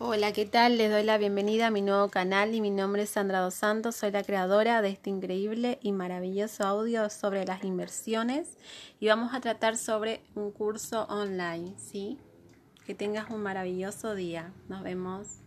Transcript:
Hola, ¿qué tal? Les doy la bienvenida a mi nuevo canal y mi nombre es Sandra Dos Santos. Soy la creadora de este increíble y maravilloso audio sobre las inversiones y vamos a tratar sobre un curso online, ¿sí? Que tengas un maravilloso día. Nos vemos.